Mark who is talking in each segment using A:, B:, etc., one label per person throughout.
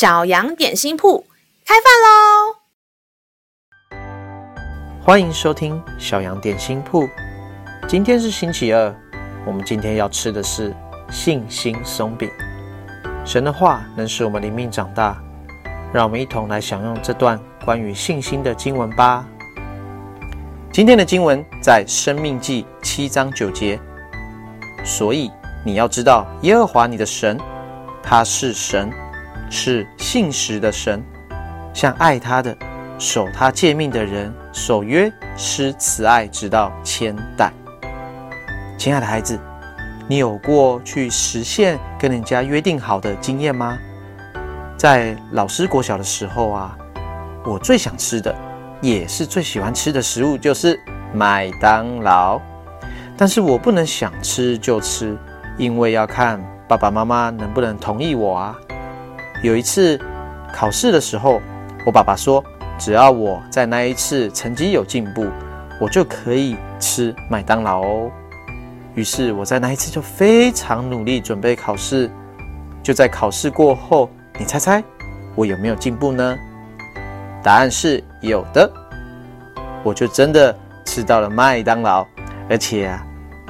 A: 小羊点心铺开饭喽！
B: 欢迎收听小羊点心铺。今天是星期二，我们今天要吃的是信心松饼。神的话能使我们灵命长大，让我们一同来享用这段关于信心的经文吧。今天的经文在《生命记》七章九节，所以你要知道耶和华你的神，他是神。是信实的神，向爱他的、守他诫命的人守约施慈爱，直到千代。亲爱的孩子，你有过去实现跟人家约定好的经验吗？在老师国小的时候啊，我最想吃的，也是最喜欢吃的食物就是麦当劳。但是我不能想吃就吃，因为要看爸爸妈妈能不能同意我啊。有一次考试的时候，我爸爸说，只要我在那一次成绩有进步，我就可以吃麦当劳哦。于是我在那一次就非常努力准备考试。就在考试过后，你猜猜我有没有进步呢？答案是有的，我就真的吃到了麦当劳，而且啊，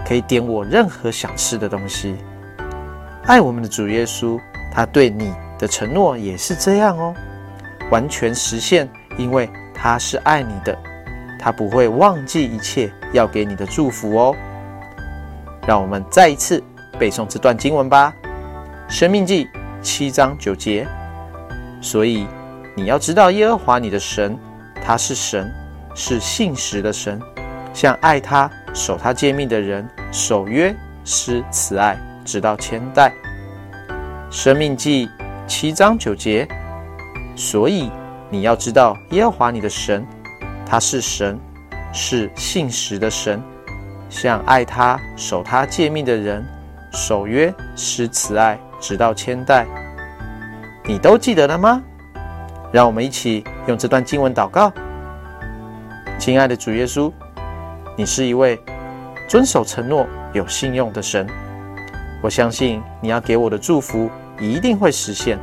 B: 可以点我任何想吃的东西。爱我们的主耶稣，他对你的承诺也是这样哦，完全实现，因为他是爱你的，他不会忘记一切要给你的祝福哦。让我们再一次背诵这段经文吧，《生命记》七章九节。所以你要知道耶和华你的神，他是神，是信实的神，向爱他、守他诫命的人守约施慈爱，直到千代。《生命记》七章九节，所以你要知道耶和华你的神，他是神，是信实的神，向爱他、守他诫命的人守约施慈爱，直到千代。你都记得了吗？让我们一起用这段经文祷告。亲爱的主耶稣，你是一位遵守承诺、有信用的神，我相信你要给我的祝福。一定会实现，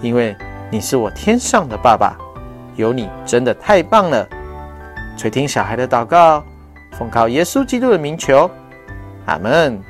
B: 因为你是我天上的爸爸，有你真的太棒了。垂听小孩的祷告，奉靠耶稣基督的名求，阿门。